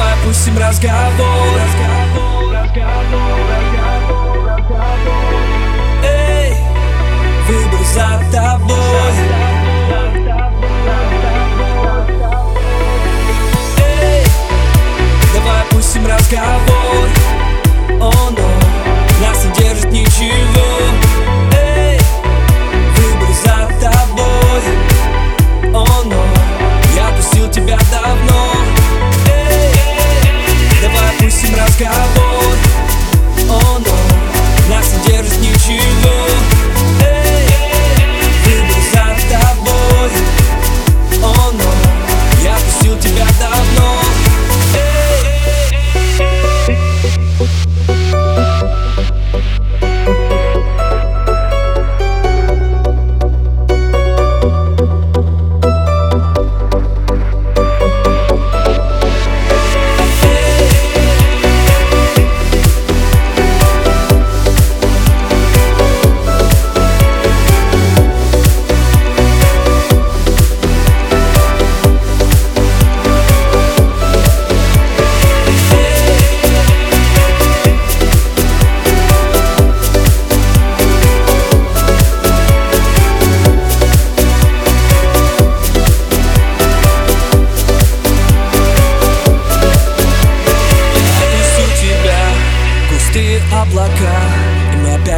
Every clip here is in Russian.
опустим разговор. Эй,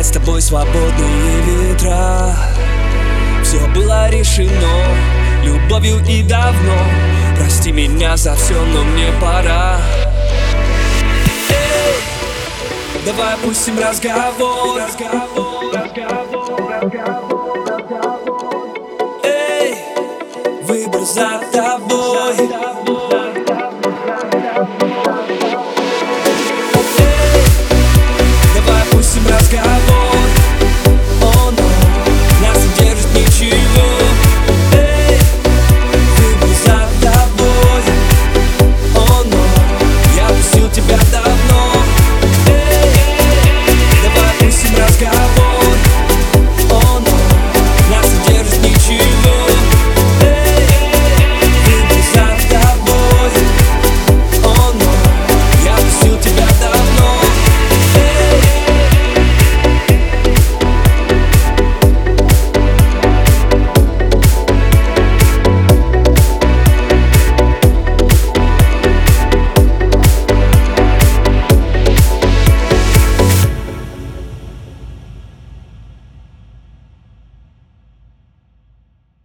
Опять с тобой свободные ветра. Все было решено любовью и давно. Прости меня за все, но мне пора. Эй, давай опустим разговор. Эй, выбор за тобой